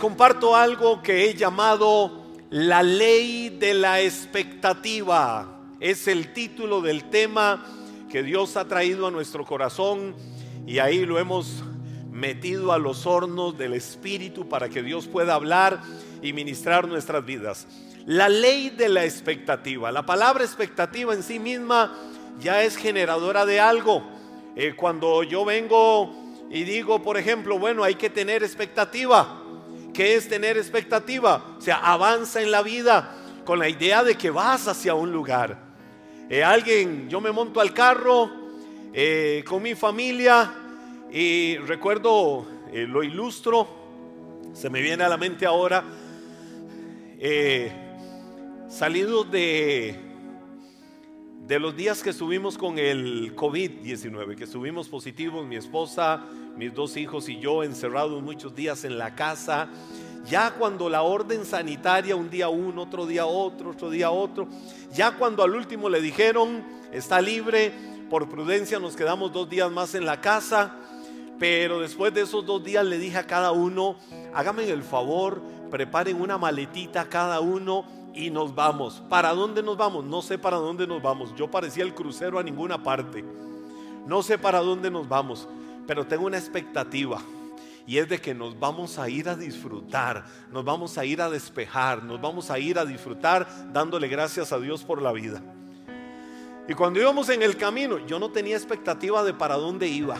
comparto algo que he llamado la ley de la expectativa. Es el título del tema que Dios ha traído a nuestro corazón y ahí lo hemos metido a los hornos del Espíritu para que Dios pueda hablar y ministrar nuestras vidas. La ley de la expectativa. La palabra expectativa en sí misma ya es generadora de algo. Eh, cuando yo vengo y digo, por ejemplo, bueno, hay que tener expectativa. ¿Qué es tener expectativa? O sea, avanza en la vida con la idea de que vas hacia un lugar. Eh, alguien, yo me monto al carro eh, con mi familia y recuerdo, lo ilustro, se me viene a la mente ahora, salido de de los días que estuvimos con el COVID-19, que estuvimos positivos, mi esposa, mis dos hijos y yo encerrados muchos días en la casa, ya cuando la orden sanitaria, un día uno, otro día otro, otro día otro, ya cuando al último le dijeron, está libre, por prudencia nos quedamos dos días más en la casa, pero después de esos dos días le dije a cada uno, háganme el favor, preparen una maletita cada uno y nos vamos. ¿Para dónde nos vamos? No sé para dónde nos vamos. Yo parecía el crucero a ninguna parte. No sé para dónde nos vamos, pero tengo una expectativa. Y es de que nos vamos a ir a disfrutar, nos vamos a ir a despejar, nos vamos a ir a disfrutar dándole gracias a Dios por la vida. Y cuando íbamos en el camino, yo no tenía expectativa de para dónde iba,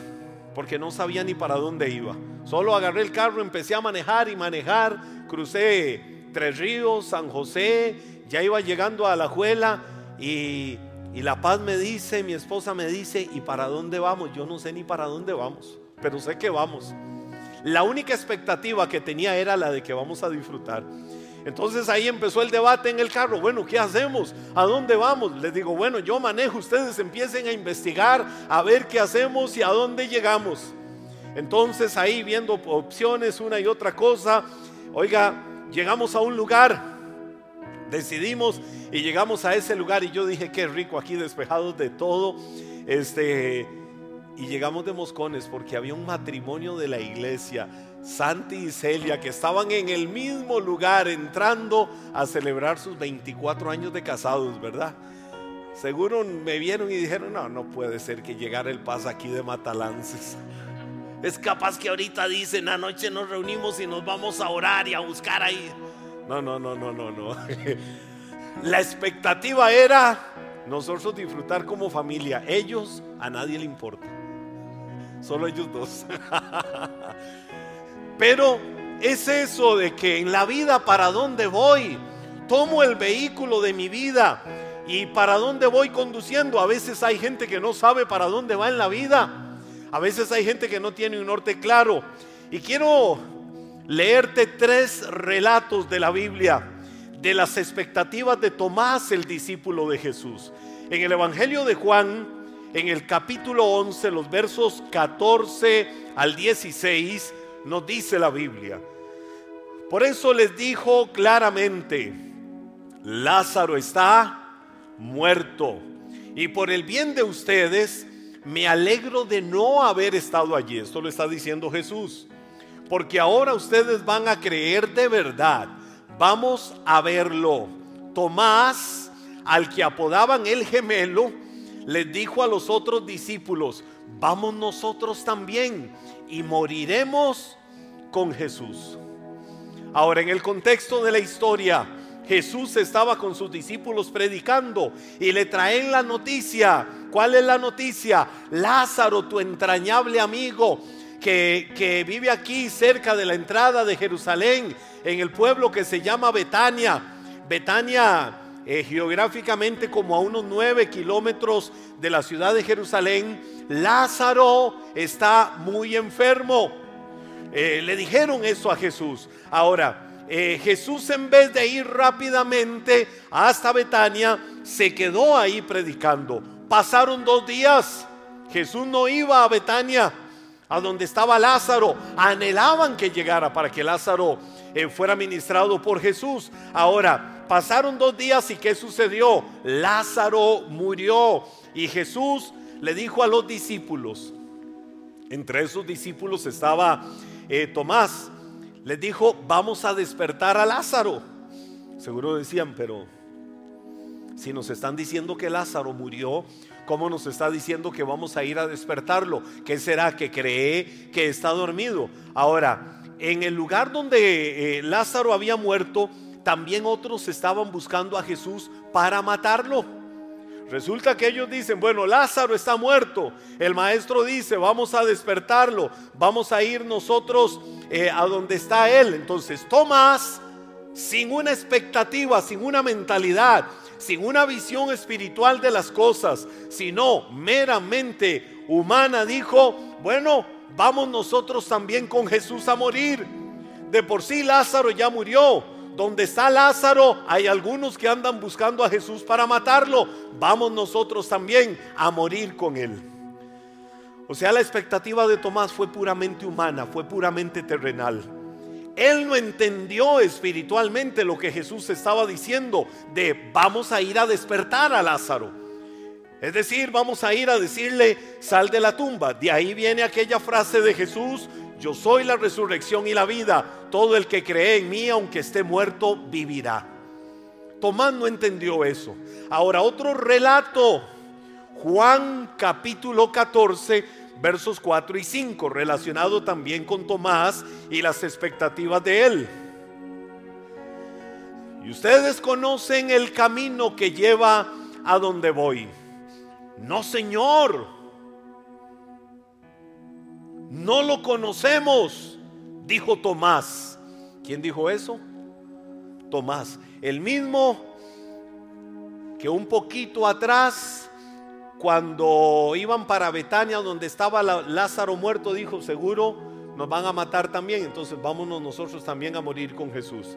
porque no sabía ni para dónde iba. Solo agarré el carro, empecé a manejar y manejar, crucé Tres Ríos, San José, ya iba llegando a la Juela y, y La Paz me dice, mi esposa me dice, ¿y para dónde vamos? Yo no sé ni para dónde vamos, pero sé que vamos. La única expectativa que tenía era la de que vamos a disfrutar. Entonces ahí empezó el debate en el carro. Bueno, ¿qué hacemos? ¿A dónde vamos? Les digo, bueno, yo manejo, ustedes empiecen a investigar, a ver qué hacemos y a dónde llegamos. Entonces ahí viendo opciones, una y otra cosa. Oiga, llegamos a un lugar, decidimos y llegamos a ese lugar y yo dije, qué rico aquí despejados de todo. Este, y llegamos de Moscones porque había un matrimonio de la iglesia, Santi y Celia, que estaban en el mismo lugar entrando a celebrar sus 24 años de casados, ¿verdad? Seguro me vieron y dijeron, no, no puede ser que llegara el paz aquí de Matalances. Es capaz que ahorita dicen, anoche nos reunimos y nos vamos a orar y a buscar ahí. No, no, no, no, no, no. La expectativa era nosotros disfrutar como familia. Ellos a nadie le importa. Solo ellos dos. Pero es eso de que en la vida para dónde voy. Tomo el vehículo de mi vida y para dónde voy conduciendo. A veces hay gente que no sabe para dónde va en la vida. A veces hay gente que no tiene un norte claro. Y quiero leerte tres relatos de la Biblia de las expectativas de Tomás, el discípulo de Jesús. En el Evangelio de Juan, en el capítulo 11, los versos 14 al 16, nos dice la Biblia. Por eso les dijo claramente, Lázaro está muerto. Y por el bien de ustedes, me alegro de no haber estado allí. Esto lo está diciendo Jesús. Porque ahora ustedes van a creer de verdad. Vamos a verlo. Tomás, al que apodaban el gemelo, les dijo a los otros discípulos, vamos nosotros también y moriremos con Jesús. Ahora, en el contexto de la historia, Jesús estaba con sus discípulos predicando y le traen la noticia. ¿Cuál es la noticia? Lázaro, tu entrañable amigo, que, vive aquí cerca de la entrada de Jerusalén, en el pueblo que se llama Betania. Betania eh, geográficamente como a unos nueve kilómetros de la ciudad de Jerusalén. Lázaro está muy enfermo. Eh, le dijeron eso a Jesús. Ahora, eh, Jesús en vez de ir rápidamente hasta Betania, se quedó ahí predicando. Pasaron dos días. Jesús no iba a Betania, a donde estaba Lázaro. Anhelaban que llegara para que Lázaro eh, fuera ministrado por Jesús. Ahora, pasaron dos días y ¿qué sucedió? Lázaro murió y Jesús le dijo a los discípulos, entre esos discípulos estaba eh, Tomás, les dijo, vamos a despertar a Lázaro. Seguro decían, pero si nos están diciendo que Lázaro murió, ¿cómo nos está diciendo que vamos a ir a despertarlo? ¿Qué será? ¿Que cree que está dormido? Ahora, en el lugar donde eh, Lázaro había muerto, también otros estaban buscando a Jesús para matarlo. Resulta que ellos dicen, bueno, Lázaro está muerto. El maestro dice, vamos a despertarlo, vamos a ir nosotros eh, a donde está él. Entonces Tomás, sin una expectativa, sin una mentalidad, sin una visión espiritual de las cosas, sino meramente humana, dijo, bueno, vamos nosotros también con Jesús a morir. De por sí Lázaro ya murió. Donde está Lázaro, hay algunos que andan buscando a Jesús para matarlo. Vamos nosotros también a morir con él. O sea, la expectativa de Tomás fue puramente humana, fue puramente terrenal. Él no entendió espiritualmente lo que Jesús estaba diciendo de vamos a ir a despertar a Lázaro. Es decir, vamos a ir a decirle, sal de la tumba. De ahí viene aquella frase de Jesús, yo soy la resurrección y la vida. Todo el que cree en mí, aunque esté muerto, vivirá. Tomás no entendió eso. Ahora, otro relato. Juan capítulo 14, versos 4 y 5, relacionado también con Tomás y las expectativas de él. Y ustedes conocen el camino que lleva a donde voy. No, Señor. No lo conocemos, dijo Tomás. ¿Quién dijo eso? Tomás. El mismo que un poquito atrás, cuando iban para Betania, donde estaba Lázaro muerto, dijo, seguro nos van a matar también, entonces vámonos nosotros también a morir con Jesús.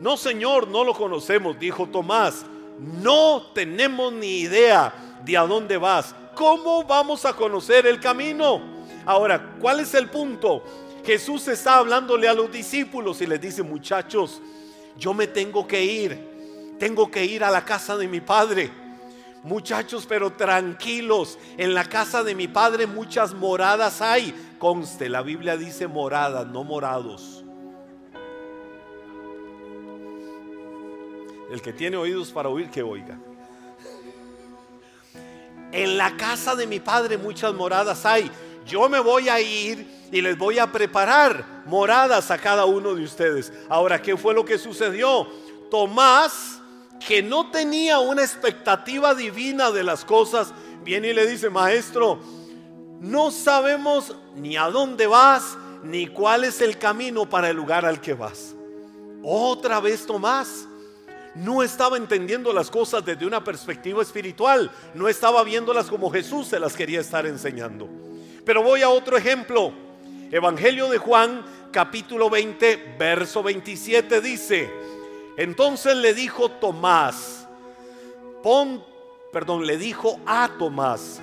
No, Señor, no lo conocemos, dijo Tomás. No tenemos ni idea de a dónde vas. ¿Cómo vamos a conocer el camino? Ahora, ¿cuál es el punto? Jesús está hablándole a los discípulos y les dice, muchachos, yo me tengo que ir, tengo que ir a la casa de mi padre. Muchachos, pero tranquilos, en la casa de mi padre muchas moradas hay. Conste, la Biblia dice moradas, no morados. El que tiene oídos para oír, que oiga. En la casa de mi padre muchas moradas hay. Yo me voy a ir y les voy a preparar moradas a cada uno de ustedes. Ahora, ¿qué fue lo que sucedió? Tomás, que no tenía una expectativa divina de las cosas, viene y le dice, maestro, no sabemos ni a dónde vas, ni cuál es el camino para el lugar al que vas. Otra vez Tomás no estaba entendiendo las cosas desde una perspectiva espiritual, no estaba viéndolas como Jesús se las quería estar enseñando. Pero voy a otro ejemplo. Evangelio de Juan, capítulo 20, verso 27 dice, entonces le dijo Tomás, pon, perdón, le dijo a Tomás,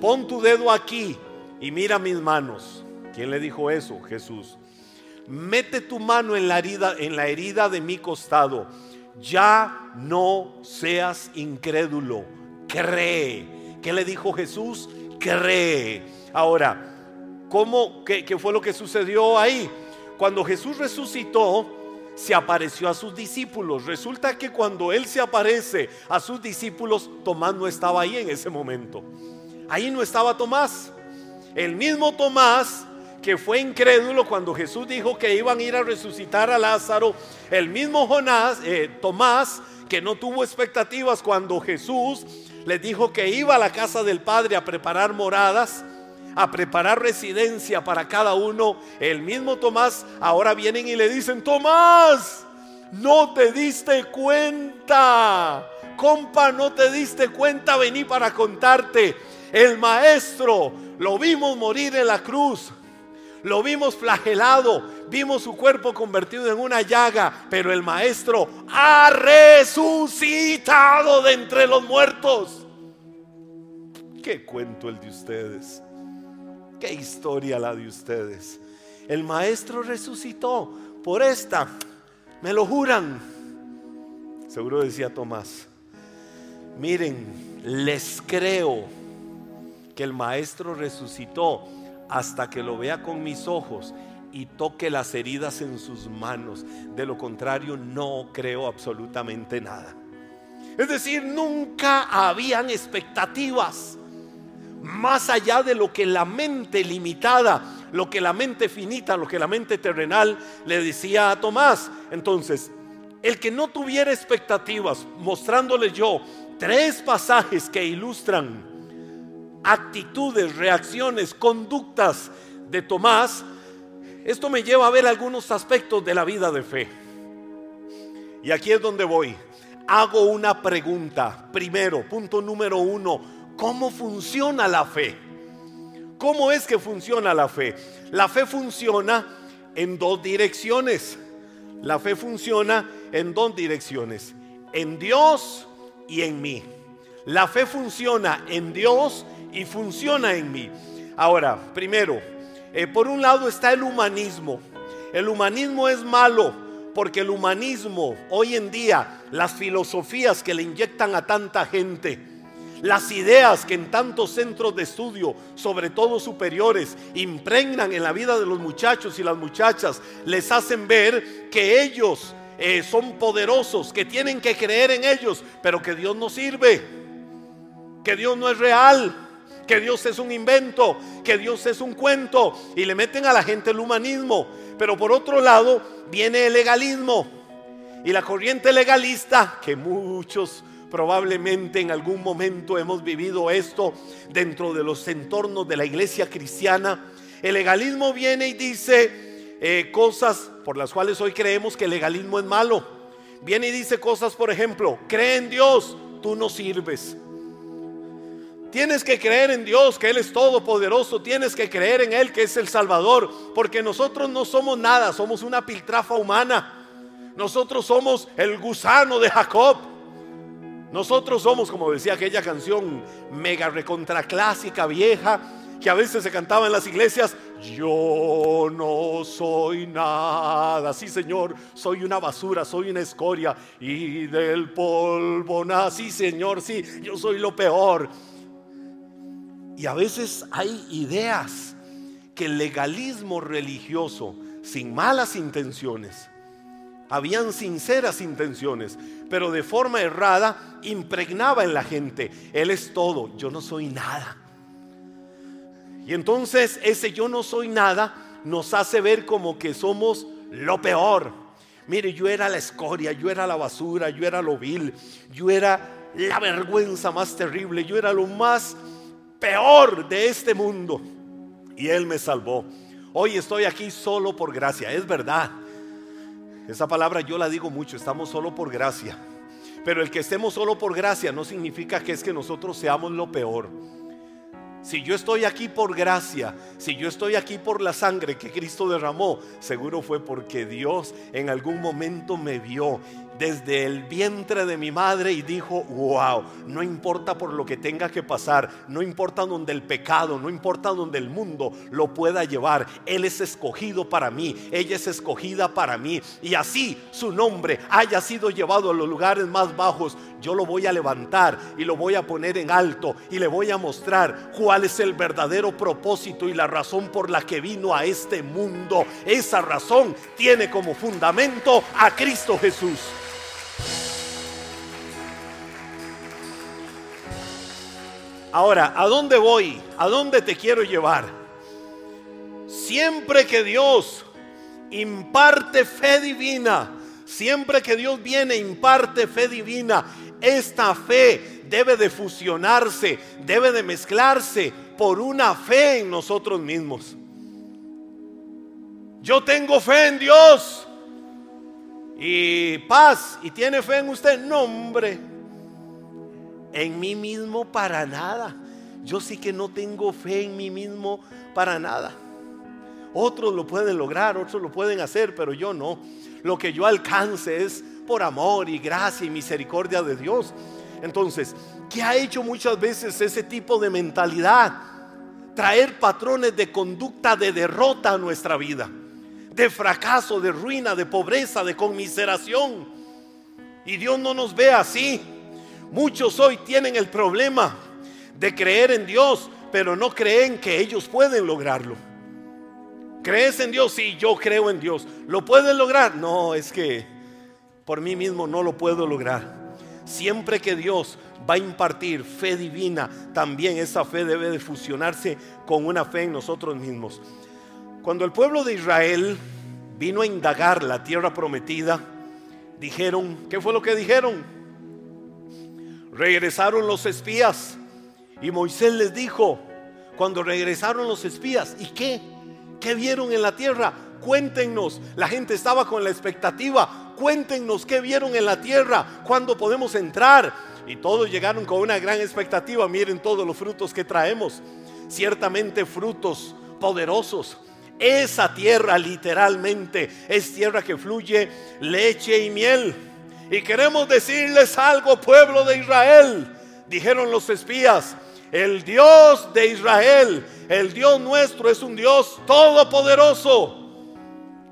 pon tu dedo aquí y mira mis manos. ¿Quién le dijo eso? Jesús. Mete tu mano en la herida, en la herida de mi costado ya no seas incrédulo, cree. ¿Qué le dijo Jesús? Cree. Ahora, ¿cómo, qué, qué fue lo que sucedió ahí? Cuando Jesús resucitó, se apareció a sus discípulos. Resulta que cuando Él se aparece a sus discípulos, Tomás no estaba ahí en ese momento. Ahí no estaba Tomás. El mismo Tomás que fue incrédulo cuando Jesús dijo que iban a ir a resucitar a Lázaro, el mismo Jonás, eh, Tomás, que no tuvo expectativas cuando Jesús les dijo que iba a la casa del Padre a preparar moradas, a preparar residencia para cada uno, el mismo Tomás, ahora vienen y le dicen, Tomás, no te diste cuenta, compa, no te diste cuenta, vení para contarte, el maestro lo vimos morir en la cruz, lo vimos flagelado, vimos su cuerpo convertido en una llaga, pero el maestro ha resucitado de entre los muertos. ¿Qué cuento el de ustedes? ¿Qué historia la de ustedes? El maestro resucitó por esta, me lo juran. Seguro decía Tomás, miren, les creo que el maestro resucitó hasta que lo vea con mis ojos. y toque las heridas en sus manos. De lo contrario, no creo absolutamente nada. Es decir, nunca habían expectativas más allá de lo que la mente limitada, lo que la mente finita, lo que la mente terrenal le decía a Tomás. Entonces, el que no tuviera expectativas, mostrándole yo tres pasajes que ilustran actitudes, reacciones, conductas de Tomás, esto me lleva a ver algunos aspectos de la vida de fe. Y aquí es donde voy. Hago una pregunta. Primero, punto número uno, ¿cómo funciona la fe? ¿Cómo es que funciona la fe? La fe funciona en dos direcciones. La fe funciona en dos direcciones. En Dios y en mí. La fe funciona en Dios y funciona en mí. Ahora, primero, eh, por un lado está el humanismo. El humanismo es malo porque el humanismo, hoy en día, las filosofías que le inyectan a tanta gente, las ideas que en tantos centros de estudio, sobre todo superiores, impregnan en la vida de los muchachos y las muchachas, les hacen ver que ellos eh, son poderosos, que tienen que creer en ellos, pero que Dios no sirve, que Dios no es real que Dios es un invento, que Dios es un cuento y le meten a la gente el humanismo. Pero por otro lado viene el legalismo y la corriente legalista que muchos probablemente en algún momento hemos vivido esto dentro de los entornos de la iglesia cristiana. El legalismo viene y dice eh, cosas por las cuales hoy creemos que el legalismo es malo. Viene y dice cosas, por ejemplo, cree en Dios, tú no sirves. Tienes que creer en Dios, que Él es todopoderoso. Tienes que creer en Él, que es el Salvador. Porque nosotros no somos nada, somos una piltrafa humana. Nosotros somos el gusano de Jacob. Nosotros somos, como decía aquella canción mega recontraclásica vieja, que a veces se cantaba en las iglesias, yo no soy nada, sí Señor, soy una basura, soy una escoria y del polvo nada, sí Señor, sí, yo soy lo peor. Y a veces hay ideas que el legalismo religioso, sin malas intenciones, habían sinceras intenciones, pero de forma errada impregnaba en la gente. Él es todo, yo no soy nada. Y entonces ese yo no soy nada nos hace ver como que somos lo peor. Mire, yo era la escoria, yo era la basura, yo era lo vil, yo era la vergüenza más terrible, yo era lo más peor de este mundo. Y Él me salvó. Hoy estoy aquí solo por gracia. Es verdad. Esa palabra yo la digo mucho. Estamos solo por gracia. Pero el que estemos solo por gracia no significa que es que nosotros seamos lo peor. Si yo estoy aquí por gracia, si yo estoy aquí por la sangre que Cristo derramó, seguro fue porque Dios en algún momento me vio desde el vientre de mi madre y dijo, wow, no importa por lo que tenga que pasar, no importa donde el pecado, no importa donde el mundo lo pueda llevar, Él es escogido para mí, ella es escogida para mí. Y así su nombre haya sido llevado a los lugares más bajos, yo lo voy a levantar y lo voy a poner en alto y le voy a mostrar cuál es el verdadero propósito y la razón por la que vino a este mundo. Esa razón tiene como fundamento a Cristo Jesús. Ahora, ¿a dónde voy? ¿A dónde te quiero llevar? Siempre que Dios imparte fe divina, siempre que Dios viene imparte fe divina, esta fe debe de fusionarse, debe de mezclarse por una fe en nosotros mismos. Yo tengo fe en Dios y paz y tiene fe en usted. No, hombre en mí mismo para nada. Yo sí que no tengo fe en mí mismo para nada. Otros lo pueden lograr, otros lo pueden hacer, pero yo no. Lo que yo alcance es por amor y gracia y misericordia de Dios. Entonces, ¿qué ha hecho muchas veces ese tipo de mentalidad? Traer patrones de conducta de derrota a nuestra vida, de fracaso, de ruina, de pobreza, de conmiseración. Y Dios no nos ve así. Muchos hoy tienen el problema de creer en Dios, pero no creen que ellos pueden lograrlo. ¿Crees en Dios? Sí, yo creo en Dios. ¿Lo puedes lograr? No, es que por mí mismo no lo puedo lograr. Siempre que Dios va a impartir fe divina, también esa fe debe de fusionarse con una fe en nosotros mismos. Cuando el pueblo de Israel vino a indagar la tierra prometida, dijeron, ¿qué fue lo que dijeron? Regresaron los espías y Moisés les dijo, cuando regresaron los espías, ¿y qué? ¿Qué vieron en la tierra? Cuéntenos. La gente estaba con la expectativa. Cuéntenos qué vieron en la tierra. ¿Cuándo podemos entrar? Y todos llegaron con una gran expectativa. Miren todos los frutos que traemos. Ciertamente frutos poderosos. Esa tierra literalmente es tierra que fluye leche y miel. Y queremos decirles algo, pueblo de Israel. Dijeron los espías, el Dios de Israel, el Dios nuestro es un Dios todopoderoso.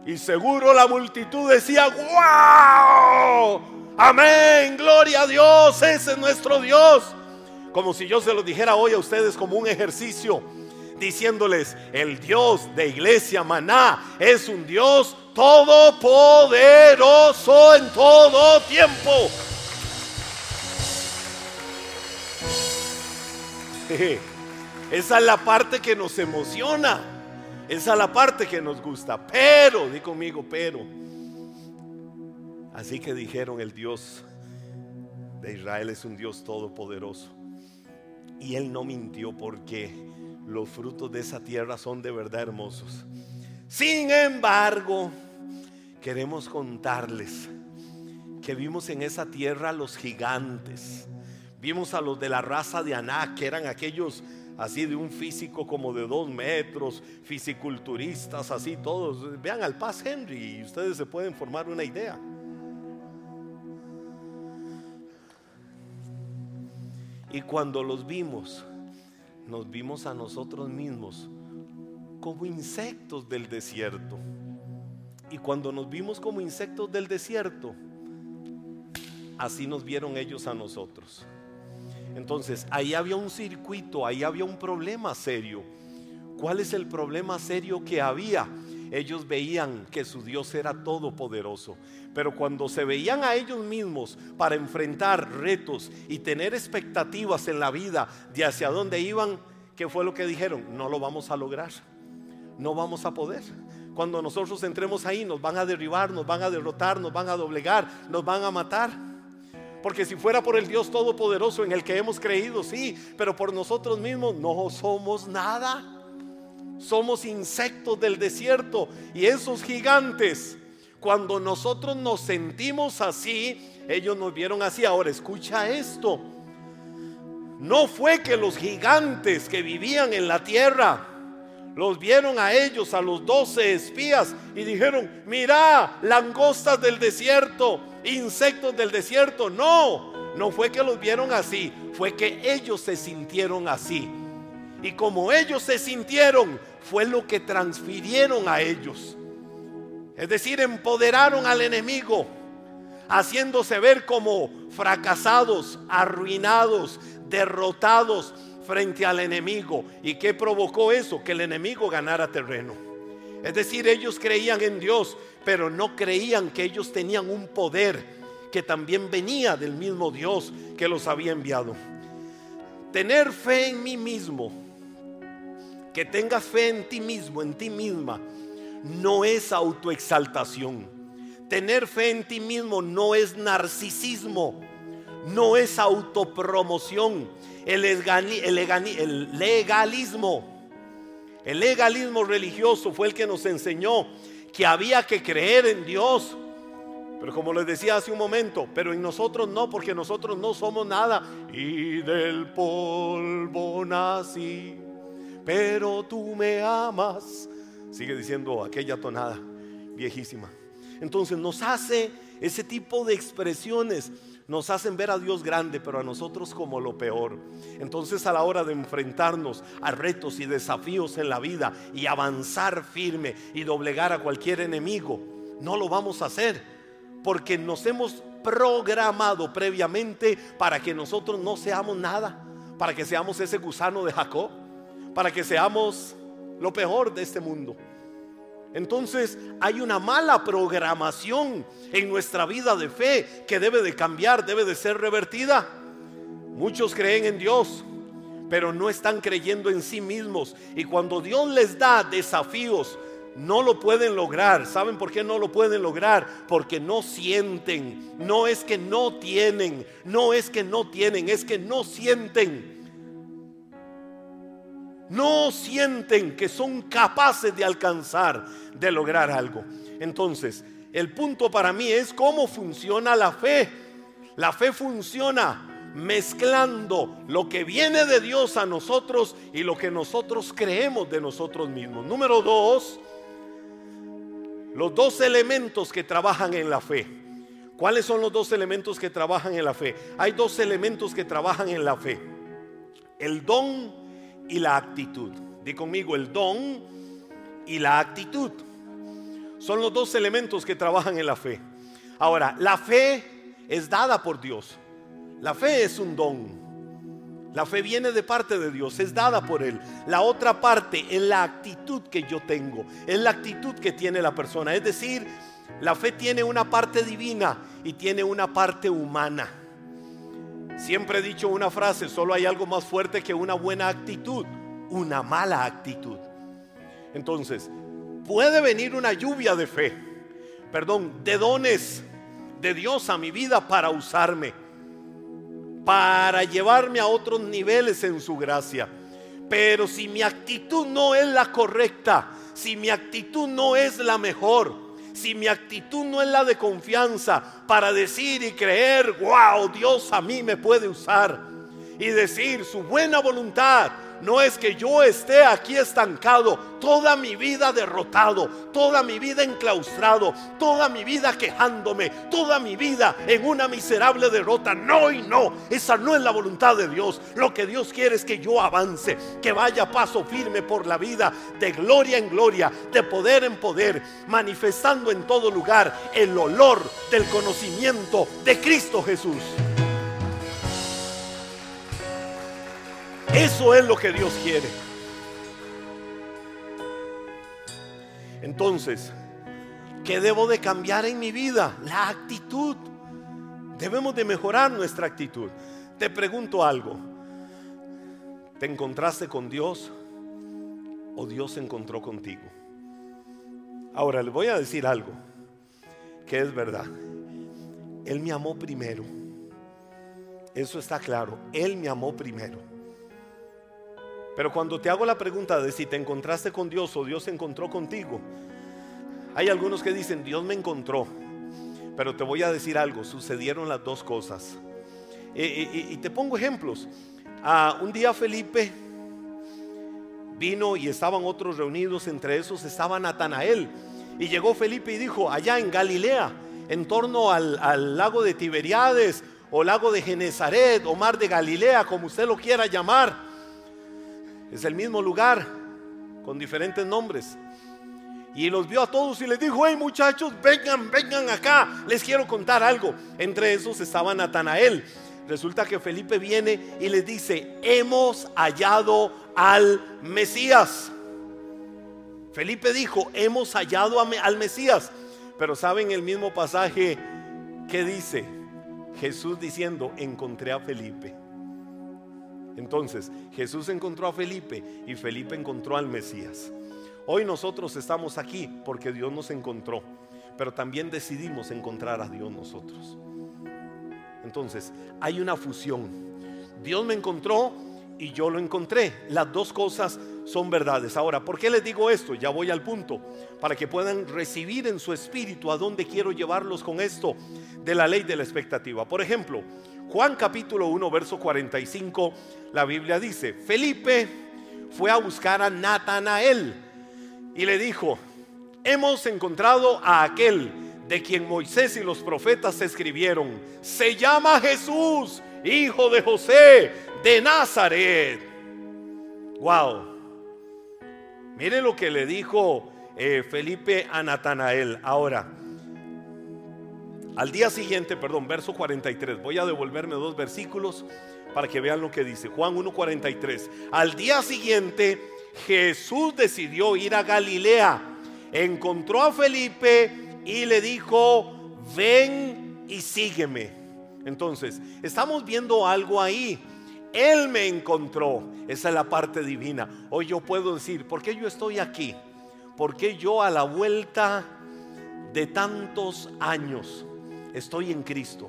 Y seguro la multitud decía, wow, amén, gloria a Dios, ese es nuestro Dios. Como si yo se lo dijera hoy a ustedes como un ejercicio, diciéndoles, el Dios de iglesia maná es un Dios todopoderoso en todo tiempo. Esa es la parte que nos emociona. Esa es la parte que nos gusta. Pero, di conmigo, pero. Así que dijeron, el Dios de Israel es un Dios todopoderoso. Y Él no mintió porque los frutos de esa tierra son de verdad hermosos. Sin embargo, queremos contarles que vimos en esa tierra los gigantes Vimos a los de la raza de Aná, que eran aquellos así de un físico como de dos metros, fisiculturistas, así todos. Vean al Paz Henry y ustedes se pueden formar una idea. Y cuando los vimos, nos vimos a nosotros mismos como insectos del desierto. Y cuando nos vimos como insectos del desierto, así nos vieron ellos a nosotros. Entonces, ahí había un circuito, ahí había un problema serio. ¿Cuál es el problema serio que había? Ellos veían que su Dios era todopoderoso, pero cuando se veían a ellos mismos para enfrentar retos y tener expectativas en la vida de hacia dónde iban, ¿qué fue lo que dijeron? No lo vamos a lograr, no vamos a poder. Cuando nosotros entremos ahí nos van a derribar, nos van a derrotar, nos van a doblegar, nos van a matar. Porque si fuera por el Dios Todopoderoso en el que hemos creído, sí, pero por nosotros mismos no somos nada. Somos insectos del desierto y esos gigantes, cuando nosotros nos sentimos así, ellos nos vieron así. Ahora escucha esto. No fue que los gigantes que vivían en la tierra los vieron a ellos, a los doce espías, y dijeron, mira, langostas del desierto, insectos del desierto. No, no fue que los vieron así, fue que ellos se sintieron así. Y como ellos se sintieron, fue lo que transfirieron a ellos. Es decir, empoderaron al enemigo, haciéndose ver como fracasados, arruinados, derrotados frente al enemigo. ¿Y qué provocó eso? Que el enemigo ganara terreno. Es decir, ellos creían en Dios, pero no creían que ellos tenían un poder que también venía del mismo Dios que los había enviado. Tener fe en mí mismo, que tengas fe en ti mismo, en ti misma, no es autoexaltación. Tener fe en ti mismo no es narcisismo, no es autopromoción. El, el legalismo, el legalismo religioso fue el que nos enseñó que había que creer en Dios. Pero como les decía hace un momento, pero en nosotros no, porque nosotros no somos nada. Y del polvo nací, pero tú me amas. Sigue diciendo aquella tonada viejísima. Entonces nos hace ese tipo de expresiones nos hacen ver a Dios grande, pero a nosotros como lo peor. Entonces a la hora de enfrentarnos a retos y desafíos en la vida y avanzar firme y doblegar a cualquier enemigo, no lo vamos a hacer porque nos hemos programado previamente para que nosotros no seamos nada, para que seamos ese gusano de Jacob, para que seamos lo peor de este mundo. Entonces hay una mala programación en nuestra vida de fe que debe de cambiar, debe de ser revertida. Muchos creen en Dios, pero no están creyendo en sí mismos. Y cuando Dios les da desafíos, no lo pueden lograr. ¿Saben por qué no lo pueden lograr? Porque no sienten. No es que no tienen. No es que no tienen. Es que no sienten. No sienten que son capaces de alcanzar, de lograr algo. Entonces, el punto para mí es cómo funciona la fe. La fe funciona mezclando lo que viene de Dios a nosotros y lo que nosotros creemos de nosotros mismos. Número dos, los dos elementos que trabajan en la fe. ¿Cuáles son los dos elementos que trabajan en la fe? Hay dos elementos que trabajan en la fe. El don y la actitud. Di conmigo, el don y la actitud. Son los dos elementos que trabajan en la fe. Ahora, la fe es dada por Dios. La fe es un don. La fe viene de parte de Dios, es dada por Él. La otra parte es la actitud que yo tengo, es la actitud que tiene la persona. Es decir, la fe tiene una parte divina y tiene una parte humana. Siempre he dicho una frase, solo hay algo más fuerte que una buena actitud, una mala actitud. Entonces, puede venir una lluvia de fe, perdón, de dones de Dios a mi vida para usarme para llevarme a otros niveles en su gracia. Pero si mi actitud no es la correcta, si mi actitud no es la mejor, si mi actitud no es la de confianza para decir y creer, wow, Dios a mí me puede usar y decir su buena voluntad no es que yo esté aquí estancado, toda mi vida derrotado, toda mi vida enclaustrado, toda mi vida quejándome, toda mi vida en una miserable derrota. No y no, esa no es la voluntad de Dios. Lo que Dios quiere es que yo avance, que vaya paso firme por la vida, de gloria en gloria, de poder en poder, manifestando en todo lugar el olor del conocimiento de Cristo Jesús. Eso es lo que Dios quiere. Entonces, ¿qué debo de cambiar en mi vida? La actitud. Debemos de mejorar nuestra actitud. Te pregunto algo. ¿Te encontraste con Dios o Dios se encontró contigo? Ahora le voy a decir algo que es verdad. Él me amó primero. Eso está claro. Él me amó primero. Pero cuando te hago la pregunta de si te encontraste con Dios o Dios se encontró contigo, hay algunos que dicen, Dios me encontró. Pero te voy a decir algo, sucedieron las dos cosas. y te pongo ejemplos. Ah, un día Felipe vino y estaban otros reunidos, entre esos estaba Natanael. Y llegó Felipe y dijo, allá en Galilea, en torno al, al lago de Tiberiades o lago de Genezaret o mar de Galilea, como usted lo quiera llamar es el mismo lugar, con diferentes nombres. Y los vio a todos y les dijo, hey muchachos, vengan, vengan acá, les quiero contar algo. Entre esos estaba Natanael. Resulta que Felipe viene y les dice, hemos hallado al Mesías. Felipe dijo, hemos hallado al Mesías. Pero ¿saben el mismo pasaje que dice? Jesús diciendo, encontré a Felipe. Entonces, Jesús encontró a Felipe y Felipe encontró al Mesías. Hoy nosotros estamos aquí porque Dios nos encontró, pero también decidimos encontrar a Dios nosotros. Entonces, hay una fusión. Dios me encontró y yo lo encontré. Las dos cosas son verdades. Ahora, ¿por qué les digo esto? Ya voy al punto, para que puedan recibir en su espíritu a dónde quiero llevarlos con esto de la ley de la expectativa. Por ejemplo, Juan capítulo 1, verso 45, la Biblia dice, Felipe fue a buscar a Natanael y le dijo, hemos encontrado a aquel de quien Moisés y los profetas escribieron, se llama Jesús, hijo de José de Nazaret. Wow. Mire lo que le dijo eh, Felipe a Natanael. Ahora, al día siguiente, perdón, verso 43, voy a devolverme dos versículos para que vean lo que dice. Juan 1.43. Al día siguiente, Jesús decidió ir a Galilea encontró a Felipe y le dijo, ven y sígueme. Entonces, estamos viendo algo ahí. Él me encontró. Esa es la parte divina. Hoy yo puedo decir, ¿por qué yo estoy aquí? ¿Por qué yo a la vuelta de tantos años estoy en Cristo?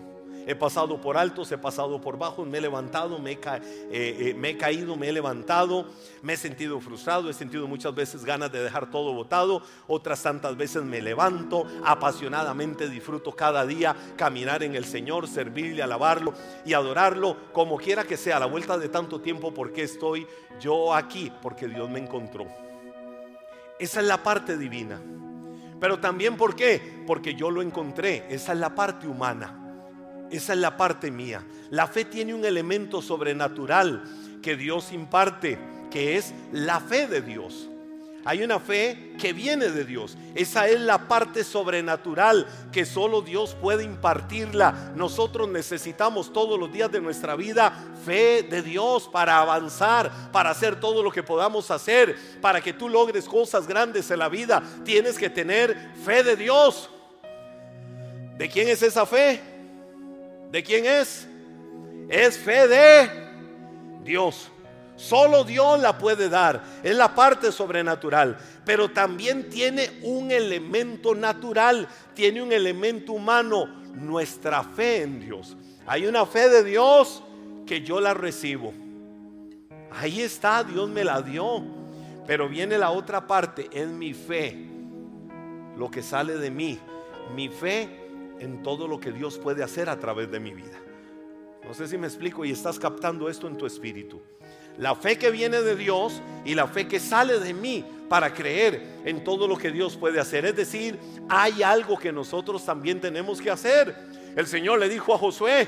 He pasado por altos, he pasado por bajos, me he levantado, me he, eh, eh, me he, caído, me he levantado, me he sentido frustrado, he sentido muchas veces ganas de dejar todo botado, otras tantas veces me levanto, apasionadamente disfruto cada día caminar en el Señor, servirle, alabarlo y adorarlo, como quiera que sea, a la vuelta de tanto tiempo, porque estoy yo aquí? Porque Dios me encontró. Esa es la parte divina. Pero también, ¿por qué? Porque yo lo encontré. Esa es la parte humana. Esa es la parte mía. La fe tiene un elemento sobrenatural que Dios imparte, que es la fe de Dios. Hay una fe que viene de Dios. Esa es la parte sobrenatural que solo Dios puede impartirla. Nosotros necesitamos todos los días de nuestra vida fe de Dios para avanzar, para hacer todo lo que podamos hacer, para que tú logres cosas grandes en la vida. Tienes que tener fe de Dios. ¿De quién es esa fe? ¿De quién es? Es fe de Dios. Solo Dios la puede dar. Es la parte sobrenatural. Pero también tiene un elemento natural. Tiene un elemento humano. Nuestra fe en Dios. Hay una fe de Dios que yo la recibo. Ahí está, Dios me la dio. Pero viene la otra parte. Es mi fe. Lo que sale de mí. Mi fe en todo lo que Dios puede hacer a través de mi vida. No sé si me explico y estás captando esto en tu espíritu. La fe que viene de Dios y la fe que sale de mí para creer en todo lo que Dios puede hacer. Es decir, hay algo que nosotros también tenemos que hacer. El Señor le dijo a Josué,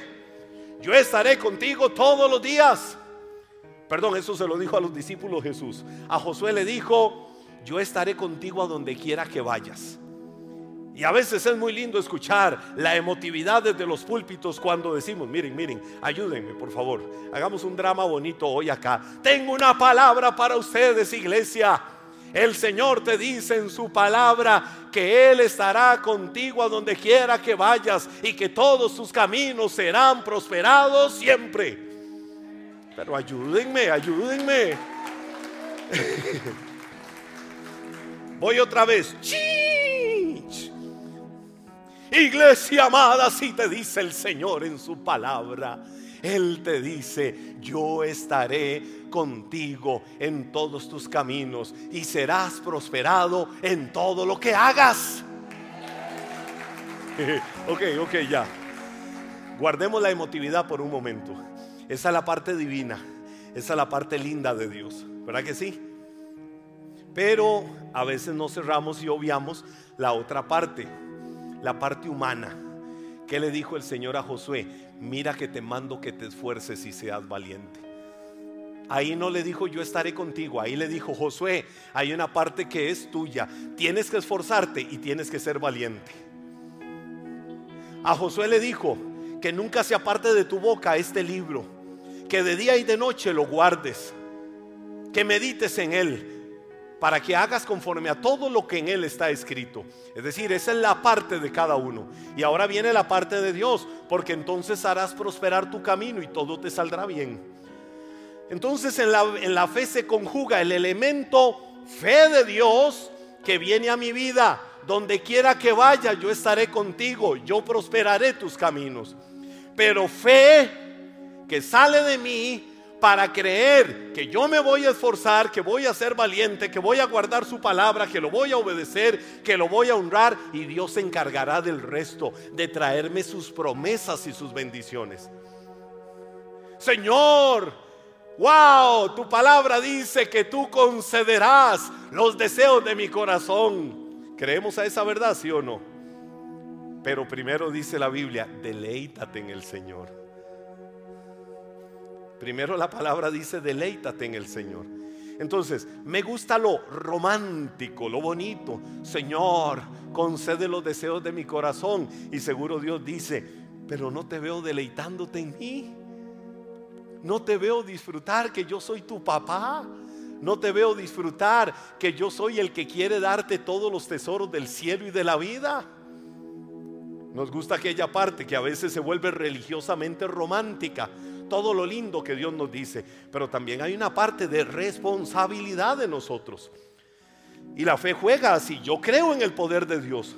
yo estaré contigo todos los días. Perdón, eso se lo dijo a los discípulos Jesús. A Josué le dijo, yo estaré contigo a donde quiera que vayas. Y a veces es muy lindo escuchar la emotividad desde los púlpitos cuando decimos, miren, miren, ayúdenme por favor, hagamos un drama bonito hoy acá. Tengo una palabra para ustedes, iglesia. El Señor te dice en su palabra que Él estará contigo a donde quiera que vayas y que todos tus caminos serán prosperados siempre. Pero ayúdenme, ayúdenme. Voy otra vez. Iglesia amada, si te dice el Señor en su palabra, Él te dice, yo estaré contigo en todos tus caminos y serás prosperado en todo lo que hagas. ok, ok, ya. Guardemos la emotividad por un momento. Esa es la parte divina. Esa es la parte linda de Dios. ¿Verdad que sí? Pero a veces nos cerramos y obviamos la otra parte la parte humana. ¿Qué le dijo el Señor a Josué? Mira que te mando que te esfuerces y seas valiente. Ahí no le dijo yo estaré contigo, ahí le dijo Josué, hay una parte que es tuya, tienes que esforzarte y tienes que ser valiente. A Josué le dijo que nunca se aparte de tu boca este libro, que de día y de noche lo guardes, que medites en él, para que hagas conforme a todo lo que en él está escrito. Es decir, esa es la parte de cada uno. Y ahora viene la parte de Dios, porque entonces harás prosperar tu camino y todo te saldrá bien. Entonces en la, en la fe se conjuga el elemento fe de Dios que viene a mi vida. Donde quiera que vaya, yo estaré contigo, yo prosperaré tus caminos. Pero fe que sale de mí para creer que yo me voy a esforzar, que voy a ser valiente, que voy a guardar su palabra, que lo voy a obedecer, que lo voy a honrar y Dios se encargará del resto, de traerme sus promesas y sus bendiciones. Señor, wow, tu palabra dice que tú concederás los deseos de mi corazón. ¿Creemos a esa verdad, sí o no? Pero primero dice la Biblia, deleítate en el Señor. Primero la palabra dice, deleítate en el Señor. Entonces, me gusta lo romántico, lo bonito. Señor, concede los deseos de mi corazón. Y seguro Dios dice, pero no te veo deleitándote en mí. No te veo disfrutar que yo soy tu papá. no te veo disfrutar que yo soy el que quiere darte todos los tesoros del cielo y de la vida. Nos gusta aquella parte que a veces se vuelve religiosamente romántica, todo lo lindo que Dios nos dice, pero también hay una parte de responsabilidad de nosotros. Y la fe juega así, yo creo en el poder de Dios,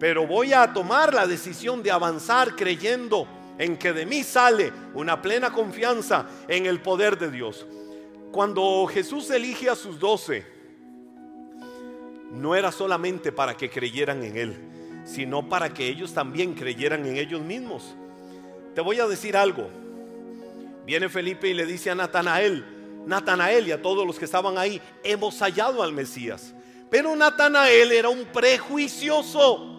pero voy a tomar la decisión de avanzar creyendo en que de mí sale una plena confianza en el poder de Dios. Cuando Jesús elige a sus doce, no era solamente para que creyeran en Él, sino para que ellos también creyeran en ellos mismos. Te voy a decir algo. Viene Felipe y le dice a Natanael, Natanael y a todos los que estaban ahí, hemos hallado al Mesías. Pero Natanael era un prejuicioso.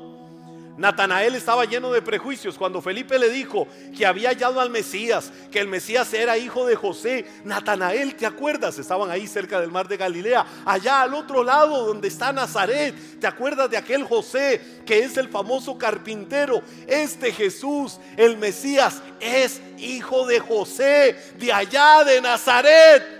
Natanael estaba lleno de prejuicios. Cuando Felipe le dijo que había hallado al Mesías, que el Mesías era hijo de José, Natanael, ¿te acuerdas? Estaban ahí cerca del mar de Galilea, allá al otro lado donde está Nazaret. ¿Te acuerdas de aquel José que es el famoso carpintero? Este Jesús, el Mesías, es hijo de José, de allá de Nazaret.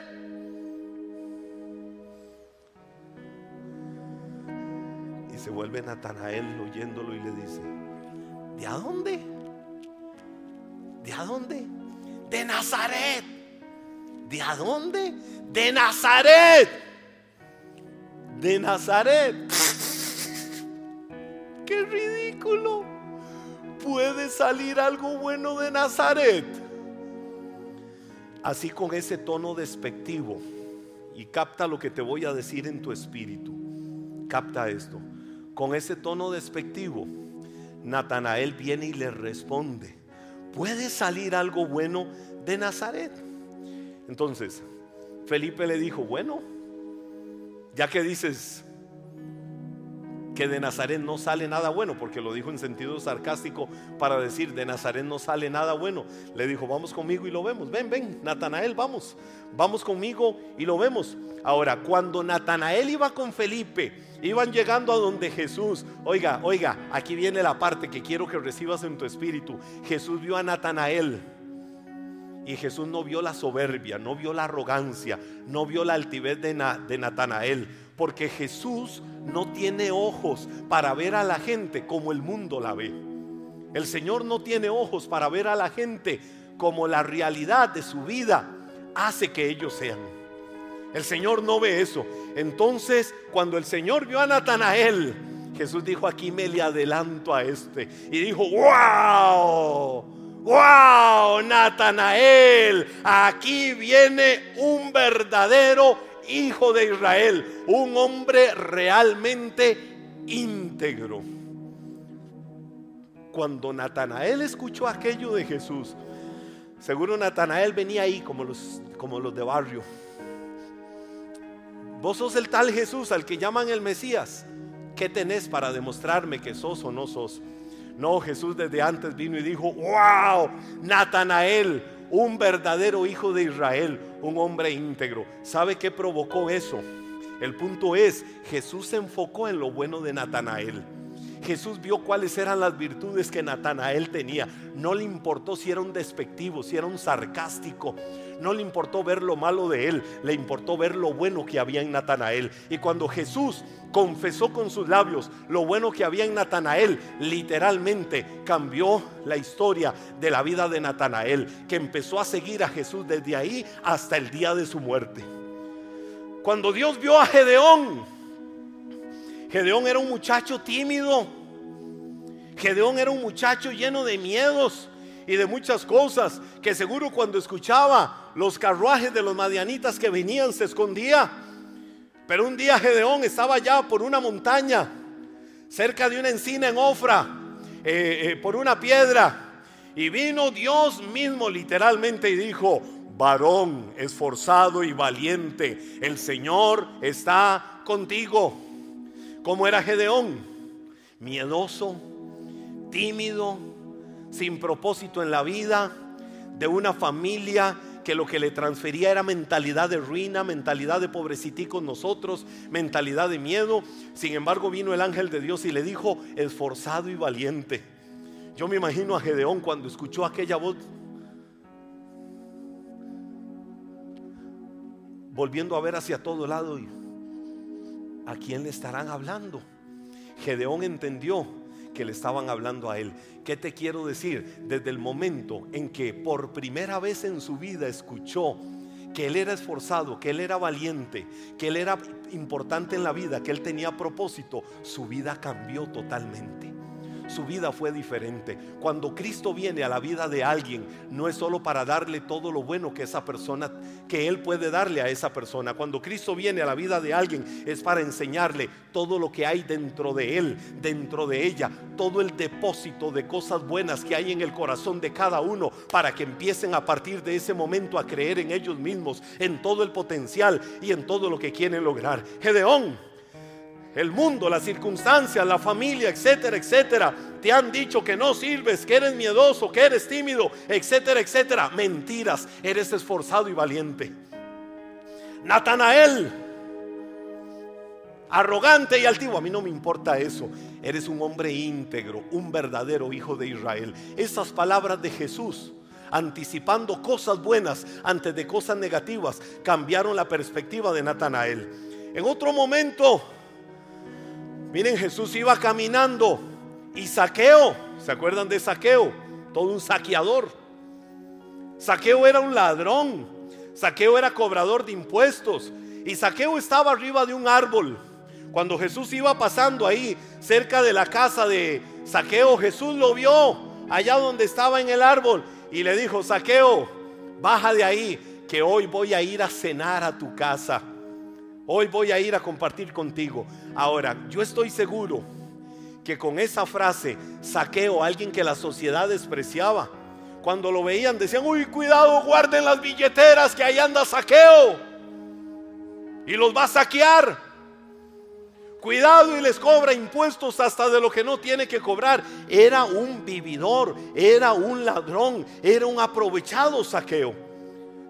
Vuelve Natanael oyéndolo y le dice, ¿de a dónde? ¿De a dónde? De Nazaret. ¿De a dónde? De Nazaret. De Nazaret. ¡Qué ridículo! ¿Puede salir algo bueno de Nazaret? Así con ese tono despectivo. Y capta lo que te voy a decir en tu espíritu. Capta esto con ese tono despectivo, Natanael viene y le responde, ¿puede salir algo bueno de Nazaret? Entonces, Felipe le dijo, bueno, ya que dices que de Nazaret no sale nada bueno, porque lo dijo en sentido sarcástico para decir, de Nazaret no sale nada bueno, le dijo, vamos conmigo y lo vemos, ven, ven, Natanael, vamos, vamos conmigo y lo vemos. Ahora, cuando Natanael iba con Felipe, iban llegando a donde Jesús, oiga, oiga, aquí viene la parte que quiero que recibas en tu espíritu. Jesús vio a Natanael. Y Jesús no vio la soberbia, no vio la arrogancia, no vio la altivez de, de Natanael. Porque Jesús no tiene ojos para ver a la gente como el mundo la ve. El Señor no tiene ojos para ver a la gente como la realidad de su vida hace que ellos sean. El Señor no ve eso. Entonces, cuando el Señor vio a Natanael, Jesús dijo, aquí me le adelanto a este. Y dijo, wow, wow, Natanael, aquí viene un verdadero hijo de Israel, un hombre realmente íntegro. Cuando Natanael escuchó aquello de Jesús, seguro Natanael venía ahí como los, como los de barrio Vos sos el tal Jesús al que llaman el Mesías. ¿Qué tenés para demostrarme que sos o no sos? No, Jesús desde antes vino y dijo, wow, Natanael, un verdadero hijo de Israel, un hombre íntegro. ¿Sabe qué provocó eso? El punto es, Jesús se enfocó en lo bueno de Natanael. Jesús vio cuáles eran las virtudes que Natanael tenía. No le importó si era un despectivo, si era un sarcástico. No le importó ver lo malo de él, le importó ver lo bueno que había en Natanael. Y cuando Jesús confesó con sus labios lo bueno que había en Natanael, literalmente cambió la historia de la vida de Natanael, que empezó a seguir a Jesús desde ahí hasta el día de su muerte. Cuando Dios vio a Gedeón, Gedeón era un muchacho tímido. Gedeón era un muchacho lleno de miedos y de muchas cosas que seguro cuando escuchaba los carruajes de los madianitas que venían se escondía. Pero un día Gedeón estaba allá por una montaña, cerca de una encina en Ofra, eh, eh, por una piedra. Y vino Dios mismo literalmente y dijo, varón esforzado y valiente, el Señor está contigo. ¿Cómo era Gedeón? Miedoso, tímido, sin propósito en la vida, de una familia que lo que le transfería era mentalidad de ruina, mentalidad de con nosotros, mentalidad de miedo. Sin embargo, vino el ángel de Dios y le dijo, esforzado y valiente. Yo me imagino a Gedeón cuando escuchó aquella voz. volviendo a ver hacia todo lado ¿a quién le estarán hablando? Gedeón entendió que le estaban hablando a él. ¿Qué te quiero decir? Desde el momento en que por primera vez en su vida escuchó que él era esforzado, que él era valiente, que él era importante en la vida, que él tenía propósito, su vida cambió totalmente su vida fue diferente. Cuando Cristo viene a la vida de alguien, no es solo para darle todo lo bueno que esa persona, que Él puede darle a esa persona. Cuando Cristo viene a la vida de alguien, es para enseñarle todo lo que hay dentro de Él, dentro de ella, todo el depósito de cosas buenas que hay en el corazón de cada uno, para que empiecen a partir de ese momento a creer en ellos mismos, en todo el potencial y en todo lo que quieren lograr. Gedeón el mundo, las circunstancias, la familia, etcétera, etcétera, te han dicho que no sirves, que eres miedoso, que eres tímido, etcétera, etcétera. Mentiras, eres esforzado y valiente. Natanael, arrogante y altivo, a mí no me importa eso. Eres un hombre íntegro, un verdadero hijo de Israel. Esas palabras de Jesús anticipando cosas buenas antes de cosas negativas, cambiaron la perspectiva de Natanael. En otro momento, Miren, Jesús iba caminando y saqueo, ¿se acuerdan de saqueo? Todo un saqueador. Saqueo era un ladrón, saqueo era cobrador de impuestos y saqueo estaba arriba de un árbol. Cuando Jesús iba pasando ahí cerca de la casa de saqueo, Jesús lo vio allá donde estaba en el árbol y le dijo, saqueo, baja de ahí, que hoy voy a ir a cenar a tu casa. Hoy voy a ir a compartir contigo. Ahora, yo estoy seguro que con esa frase saqueo a alguien que la sociedad despreciaba. Cuando lo veían decían, uy, cuidado, guarden las billeteras que ahí anda saqueo. Y los va a saquear. Cuidado y les cobra impuestos hasta de lo que no tiene que cobrar. Era un vividor, era un ladrón, era un aprovechado saqueo.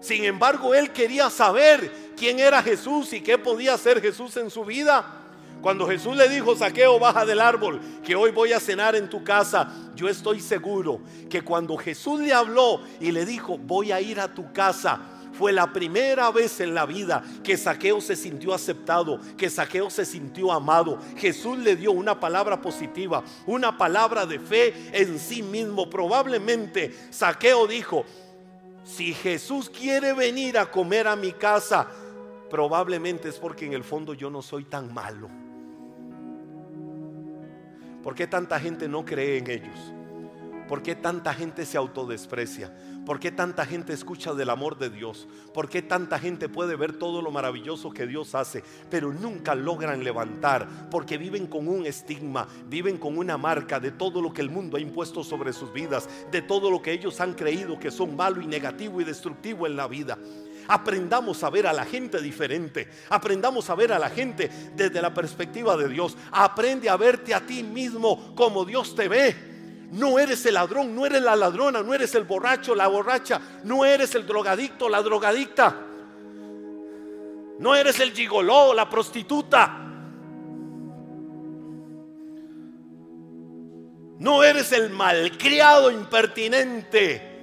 Sin embargo, él quería saber quién era Jesús y qué podía hacer Jesús en su vida. Cuando Jesús le dijo, saqueo, baja del árbol, que hoy voy a cenar en tu casa, yo estoy seguro que cuando Jesús le habló y le dijo, voy a ir a tu casa, fue la primera vez en la vida que Saqueo se sintió aceptado, que Saqueo se sintió amado. Jesús le dio una palabra positiva, una palabra de fe en sí mismo. Probablemente Saqueo dijo, si Jesús quiere venir a comer a mi casa, probablemente es porque en el fondo yo no soy tan malo. ¿Por qué tanta gente no cree en ellos? ¿Por qué tanta gente se autodesprecia? ¿Por qué tanta gente escucha del amor de Dios? ¿Por qué tanta gente puede ver todo lo maravilloso que Dios hace, pero nunca logran levantar? Porque viven con un estigma, viven con una marca de todo lo que el mundo ha impuesto sobre sus vidas, de todo lo que ellos han creído que son malo y negativo y destructivo en la vida. Aprendamos a ver a la gente diferente. Aprendamos a ver a la gente desde la perspectiva de Dios. Aprende a verte a ti mismo como Dios te ve. No eres el ladrón, no eres la ladrona, no eres el borracho, la borracha, no eres el drogadicto, la drogadicta. No eres el gigoló, la prostituta. No eres el malcriado impertinente.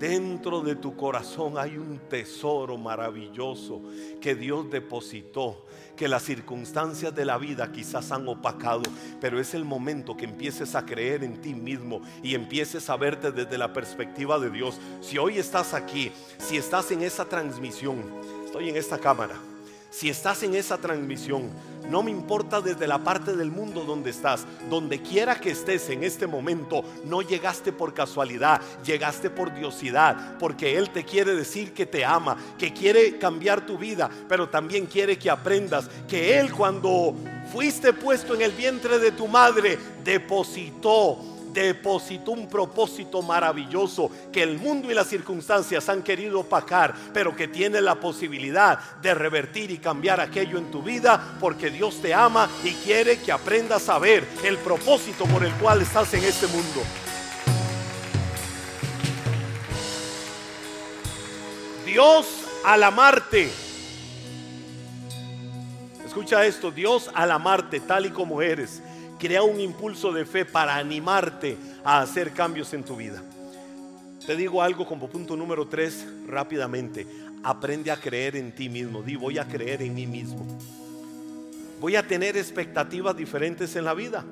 Dentro de tu corazón hay un tesoro maravilloso que Dios depositó que las circunstancias de la vida quizás han opacado, pero es el momento que empieces a creer en ti mismo y empieces a verte desde la perspectiva de Dios. Si hoy estás aquí, si estás en esa transmisión, estoy en esta cámara, si estás en esa transmisión, no me importa desde la parte del mundo donde estás, donde quiera que estés en este momento, no llegaste por casualidad, llegaste por diosidad, porque Él te quiere decir que te ama, que quiere cambiar tu vida, pero también quiere que aprendas que Él cuando fuiste puesto en el vientre de tu madre, depositó depositó un propósito maravilloso que el mundo y las circunstancias han querido opacar, pero que tiene la posibilidad de revertir y cambiar aquello en tu vida porque Dios te ama y quiere que aprendas a ver el propósito por el cual estás en este mundo. Dios al amarte. Escucha esto, Dios al amarte tal y como eres crea un impulso de fe para animarte a hacer cambios en tu vida. Te digo algo como punto número tres rápidamente. aprende a creer en ti mismo. Di, voy a creer en mí mismo. Voy a tener expectativas diferentes en la vida.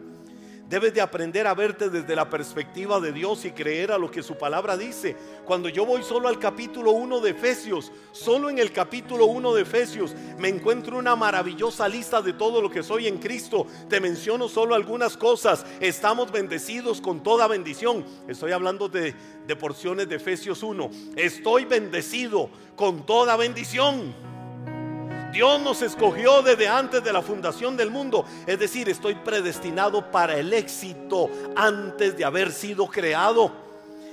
Debes de aprender a verte desde la perspectiva de Dios y creer a lo que su palabra dice. Cuando yo voy solo al capítulo 1 de Efesios, solo en el capítulo 1 de Efesios me encuentro una maravillosa lista de todo lo que soy en Cristo. Te menciono solo algunas cosas. Estamos bendecidos con toda bendición. Estoy hablando de, de porciones de Efesios 1. Estoy bendecido con toda bendición. Dios nos escogió desde antes de la fundación del mundo. Es decir, estoy predestinado para el éxito antes de haber sido creado.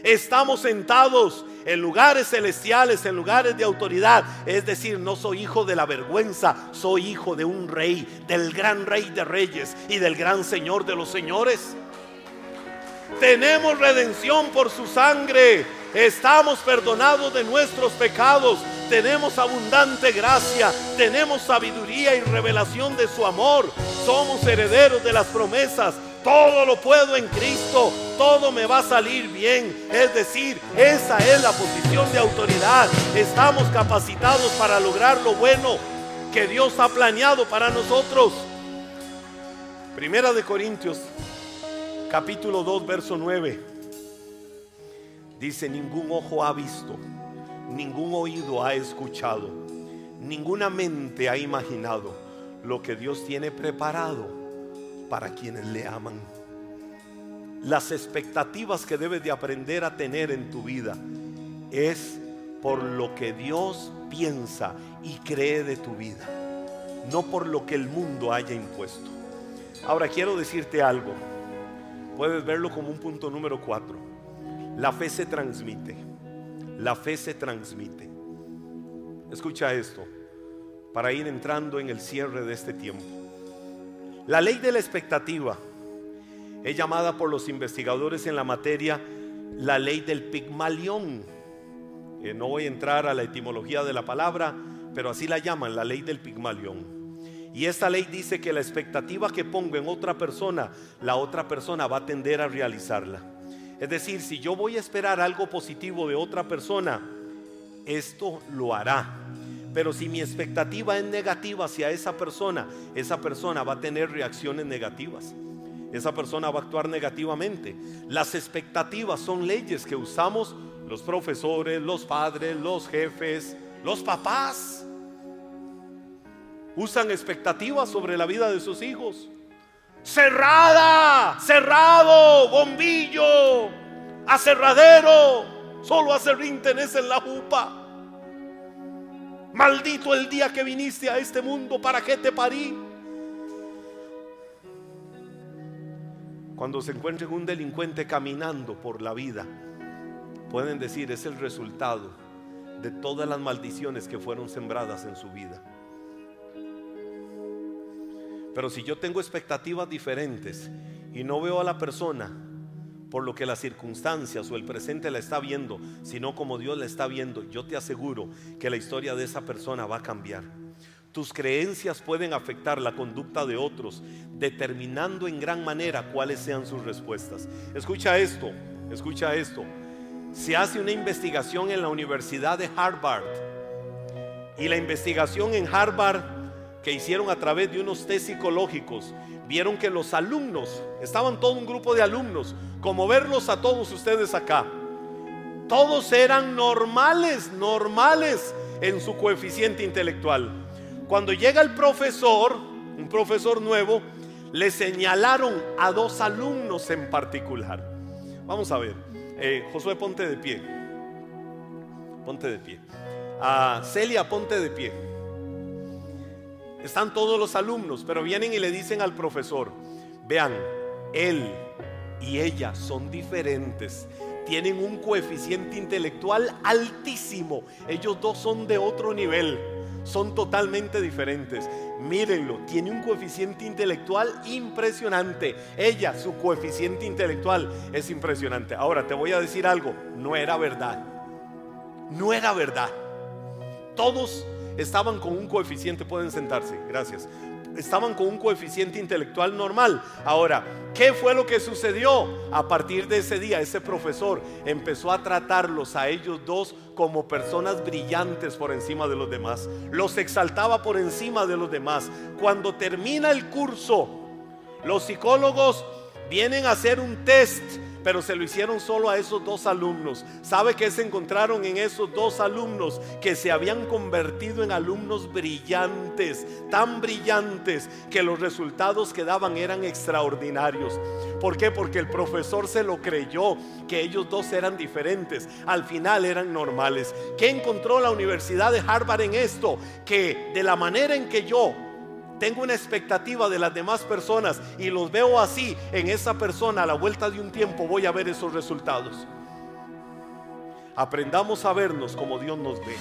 Estamos sentados en lugares celestiales, en lugares de autoridad. Es decir, no soy hijo de la vergüenza, soy hijo de un rey, del gran rey de reyes y del gran señor de los señores. Tenemos redención por su sangre. Estamos perdonados de nuestros pecados. Tenemos abundante gracia. Tenemos sabiduría y revelación de su amor. Somos herederos de las promesas. Todo lo puedo en Cristo. Todo me va a salir bien. Es decir, esa es la posición de autoridad. Estamos capacitados para lograr lo bueno que Dios ha planeado para nosotros. Primera de Corintios capítulo 2, verso 9. Dice, ningún ojo ha visto, ningún oído ha escuchado, ninguna mente ha imaginado lo que Dios tiene preparado para quienes le aman. Las expectativas que debes de aprender a tener en tu vida es por lo que Dios piensa y cree de tu vida, no por lo que el mundo haya impuesto. Ahora quiero decirte algo. Puedes verlo como un punto número cuatro. La fe se transmite. La fe se transmite. Escucha esto para ir entrando en el cierre de este tiempo. La ley de la expectativa es llamada por los investigadores en la materia la ley del Pigmalión. No voy a entrar a la etimología de la palabra, pero así la llaman, la ley del Pigmalión. Y esta ley dice que la expectativa que pongo en otra persona, la otra persona va a tender a realizarla. Es decir, si yo voy a esperar algo positivo de otra persona, esto lo hará. Pero si mi expectativa es negativa hacia esa persona, esa persona va a tener reacciones negativas. Esa persona va a actuar negativamente. Las expectativas son leyes que usamos los profesores, los padres, los jefes, los papás usan expectativas sobre la vida de sus hijos. Cerrada, cerrado, bombillo, acerradero, solo acerrín tenés en la jupa. Maldito el día que viniste a este mundo, ¿para qué te parí? Cuando se encuentren un delincuente caminando por la vida, pueden decir es el resultado de todas las maldiciones que fueron sembradas en su vida. Pero si yo tengo expectativas diferentes y no veo a la persona por lo que las circunstancias o el presente la está viendo, sino como Dios la está viendo, yo te aseguro que la historia de esa persona va a cambiar. Tus creencias pueden afectar la conducta de otros, determinando en gran manera cuáles sean sus respuestas. Escucha esto, escucha esto. Se hace una investigación en la Universidad de Harvard y la investigación en Harvard que hicieron a través de unos test psicológicos, vieron que los alumnos, estaban todo un grupo de alumnos, como verlos a todos ustedes acá, todos eran normales, normales en su coeficiente intelectual. Cuando llega el profesor, un profesor nuevo, le señalaron a dos alumnos en particular. Vamos a ver, eh, Josué, ponte de pie. Ponte de pie. A Celia, ponte de pie. Están todos los alumnos, pero vienen y le dicen al profesor, vean, él y ella son diferentes. Tienen un coeficiente intelectual altísimo. Ellos dos son de otro nivel. Son totalmente diferentes. Mírenlo, tiene un coeficiente intelectual impresionante. Ella, su coeficiente intelectual es impresionante. Ahora te voy a decir algo, no era verdad. No era verdad. Todos estaban con un coeficiente, pueden sentarse, gracias. estaban con un coeficiente intelectual normal. Ahora, ¿qué fue lo que sucedió? A partir de ese día, ese profesor empezó a tratarlos a ellos dos como personas brillantes por encima de los demás. Los exaltaba por encima de los demás. Cuando termina el curso, los psicólogos vienen a hacer un test pero se lo hicieron solo a esos dos alumnos. ¿Sabe qué se encontraron en esos dos alumnos? Que se habían convertido en alumnos brillantes, tan brillantes que los resultados que daban eran extraordinarios. ¿Por qué? Porque el profesor se lo creyó, que ellos dos eran diferentes. Al final eran normales. ¿Qué encontró la Universidad de Harvard en esto? Que de la manera en que yo tengo una expectativa de las demás personas y los veo así, en esa persona a la vuelta de un tiempo voy a ver esos resultados. Aprendamos a vernos como Dios nos ve.